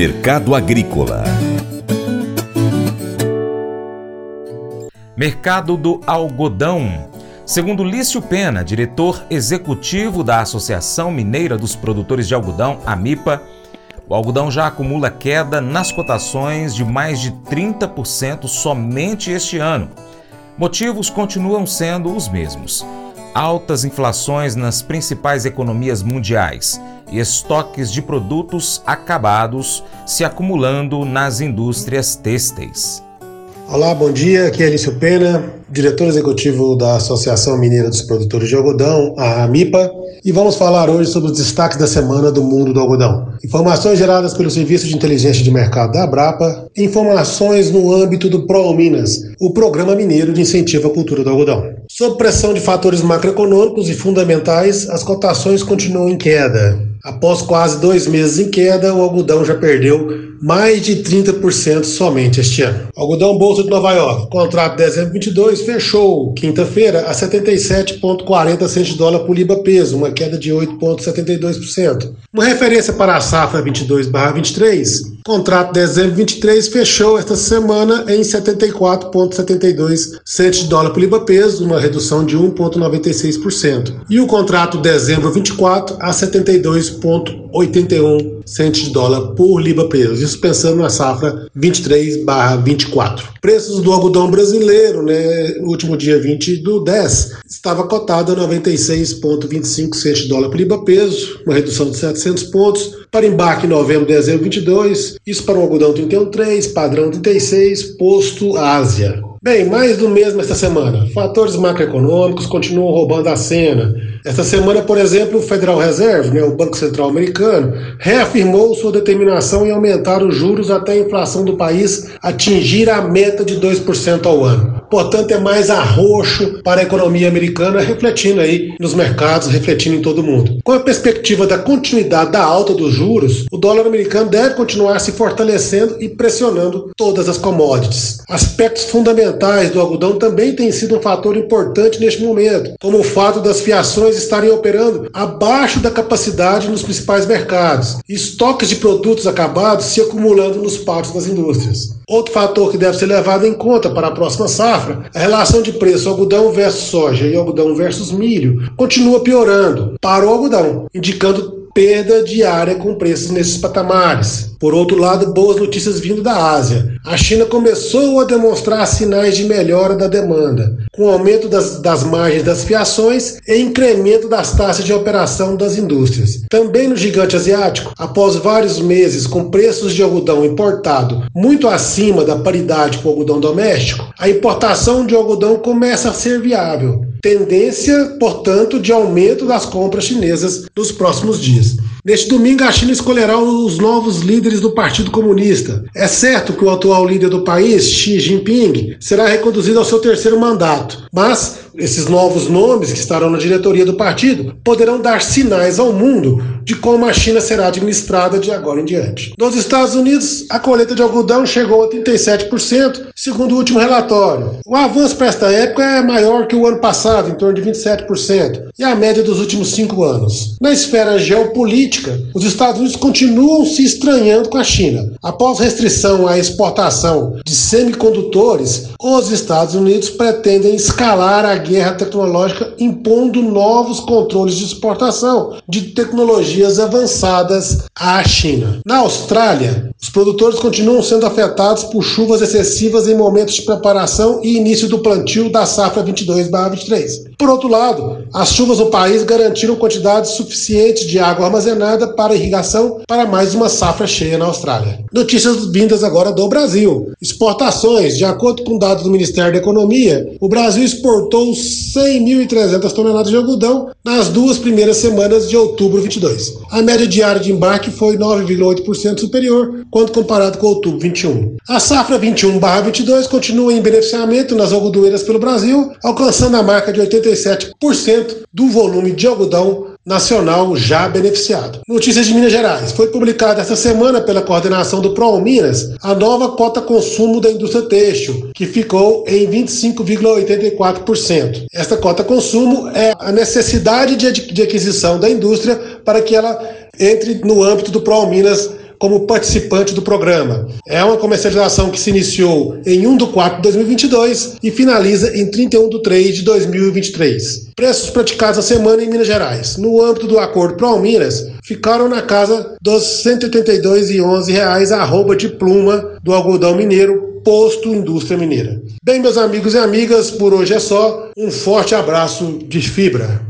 Mercado Agrícola Mercado do algodão. Segundo Lício Pena, diretor executivo da Associação Mineira dos Produtores de Algodão, AMIPA, o algodão já acumula queda nas cotações de mais de 30% somente este ano. Motivos continuam sendo os mesmos: altas inflações nas principais economias mundiais e estoques de produtos acabados se acumulando nas indústrias têxteis. Olá, bom dia. Aqui é Alício Pena, diretor executivo da Associação Mineira dos Produtores de Algodão, a AMIPA, e vamos falar hoje sobre os destaques da semana do mundo do algodão. Informações geradas pelo Serviço de Inteligência de Mercado da Abrapa, informações no âmbito do ProAl Minas, o Programa Mineiro de Incentivo à Cultura do Algodão. Sob pressão de fatores macroeconômicos e fundamentais, as cotações continuam em queda. Após quase dois meses em queda, o algodão já perdeu mais de 30% somente este ano. Algodão Bolsa de Nova York, contrato de dezembro 22, fechou quinta-feira a 77,40 centos de dólar por libra peso, uma queda de 8,72%. Uma referência para a safra 22/23, contrato de dezembro 23 fechou esta semana em 74,72 centos de dólar por libra peso, uma redução de 1,96%. E o contrato de dezembro 24 a 72 2,81 centos de dólar por libra peso. Isso pensando na safra 23/24. Preços do algodão brasileiro, né, no último dia 20 do 10, estava cotado a 96,25 centos de dólar por libra peso, uma redução de 700 pontos. Para embarque em novembro, dezembro 22, isso para o algodão 31,3, padrão 36, posto Ásia. Bem, mais do mesmo esta semana. Fatores macroeconômicos continuam roubando a cena. Esta semana, por exemplo, o Federal Reserve, né, o Banco Central Americano, reafirmou sua determinação em aumentar os juros até a inflação do país atingir a meta de 2% ao ano. Portanto, é mais arroxo para a economia americana, refletindo aí nos mercados, refletindo em todo mundo. Com a perspectiva da continuidade da alta dos juros, o dólar americano deve continuar se fortalecendo e pressionando todas as commodities. Aspectos fundamentais do algodão também têm sido um fator importante neste momento, como o fato das fiações estarem operando abaixo da capacidade nos principais mercados, e estoques de produtos acabados se acumulando nos pátios das indústrias. Outro fator que deve ser levado em conta para a próxima safra, a relação de preço algodão versus soja e algodão versus milho. Continua piorando. Para o algodão, indicando perda diária com preços nesses patamares. Por outro lado, boas notícias vindo da Ásia. A China começou a demonstrar sinais de melhora da demanda, com aumento das, das margens das fiações e incremento das taxas de operação das indústrias. Também no gigante asiático, após vários meses com preços de algodão importado muito acima da paridade com o algodão doméstico, a importação de algodão começa a ser viável. Tendência, portanto, de aumento das compras chinesas nos próximos dias. Neste domingo, a China escolherá os novos líderes do Partido Comunista. É certo que o atual líder do país, Xi Jinping, será reconduzido ao seu terceiro mandato, mas esses novos nomes que estarão na diretoria do partido poderão dar sinais ao mundo de como a China será administrada de agora em diante. Nos Estados Unidos, a colheita de algodão chegou a 37%, segundo o último relatório. O avanço para esta época é maior que o ano passado, em torno de 27%, e a média dos últimos cinco anos. Na esfera geopolítica, os Estados Unidos continuam se estranhando com a China. Após restrição à exportação de semicondutores, os Estados Unidos pretendem escalar a guerra tecnológica impondo novos controles de exportação de tecnologias avançadas à China. Na Austrália, os produtores continuam sendo afetados por chuvas excessivas em momentos de preparação e início do plantio da safra 22/23. Por outro lado, as chuvas no país garantiram quantidades suficientes de água armazenada para irrigação para mais uma safra cheia na Austrália. Notícias vindas agora do Brasil. Exportações, de acordo com dados do Ministério da Economia, o Brasil exportou 100.300 toneladas de algodão nas duas primeiras semanas de outubro 22. A média diária de embarque foi 9,8% superior quando comparado com outubro 21. A safra 21/22 continua em beneficiamento nas algodoeiras pelo Brasil, alcançando a marca de 87% do volume de algodão nacional já beneficiado. Notícias de Minas Gerais. Foi publicada esta semana pela coordenação do PROAL Minas a nova cota consumo da indústria têxtil, que ficou em 25,84%. Esta cota consumo é a necessidade de, de aquisição da indústria para que ela entre no âmbito do PROAL Minas como participante do programa. É uma comercialização que se iniciou em 1 de 4 de 2022 e finaliza em 31 de 3 de 2023. Preços praticados a semana em Minas Gerais. No âmbito do acordo Pro-Minas, ficaram na casa dos 182,11 reais a arroba de pluma do algodão mineiro posto indústria mineira. Bem, meus amigos e amigas, por hoje é só. Um forte abraço de fibra.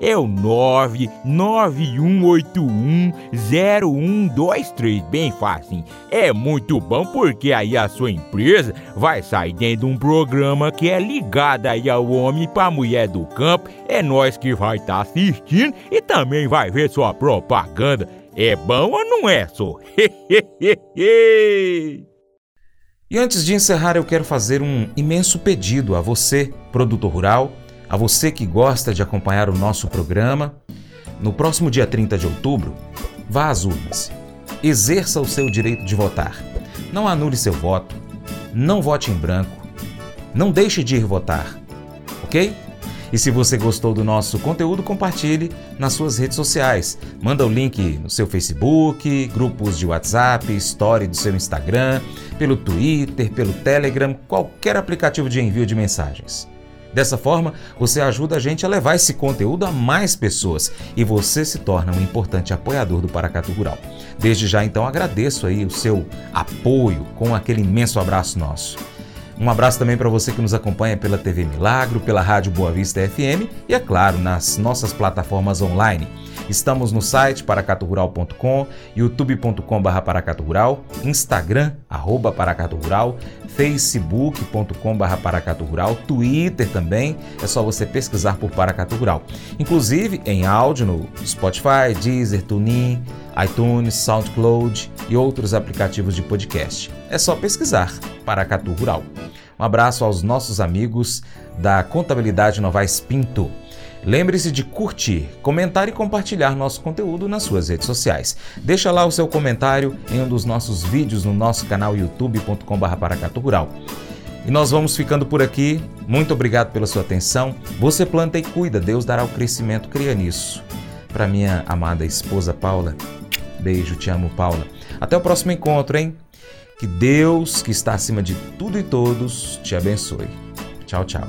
é o 991810123. Bem fácil. É muito bom porque aí a sua empresa vai sair dentro de um programa que é ligado aí ao homem para mulher do campo. É nós que vai estar tá assistindo e também vai ver sua propaganda. É bom ou não é, só? E antes de encerrar, eu quero fazer um imenso pedido a você, produtor rural, a você que gosta de acompanhar o nosso programa. No próximo dia 30 de outubro, vá às urnas. Exerça o seu direito de votar. Não anule seu voto. Não vote em branco. Não deixe de ir votar. Ok? E se você gostou do nosso conteúdo, compartilhe nas suas redes sociais. Manda o link no seu Facebook, grupos de WhatsApp, story do seu Instagram, pelo Twitter, pelo Telegram, qualquer aplicativo de envio de mensagens. Dessa forma, você ajuda a gente a levar esse conteúdo a mais pessoas e você se torna um importante apoiador do Paracatu Rural. Desde já, então, agradeço aí o seu apoio com aquele imenso abraço nosso. Um abraço também para você que nos acompanha pela TV Milagro, pela Rádio Boa Vista FM e, é claro, nas nossas plataformas online. Estamos no site paracaturural.com, youtube.com.br paracaturural, instagram, arroba paracaturural, facebook.com.br paracaturural, twitter também, é só você pesquisar por Paracatu Rural. Inclusive em áudio no Spotify, Deezer, TuneIn, iTunes, SoundCloud e outros aplicativos de podcast. É só pesquisar Paracatu Rural. Um abraço aos nossos amigos da Contabilidade Novaes Pinto. Lembre-se de curtir, comentar e compartilhar nosso conteúdo nas suas redes sociais. Deixa lá o seu comentário em um dos nossos vídeos no nosso canal youtube.com.br Rural. E nós vamos ficando por aqui. Muito obrigado pela sua atenção. Você planta e cuida, Deus dará o crescimento, cria nisso. Para minha amada esposa Paula, beijo, te amo, Paula. Até o próximo encontro, hein? Que Deus, que está acima de tudo e todos, te abençoe. Tchau, tchau.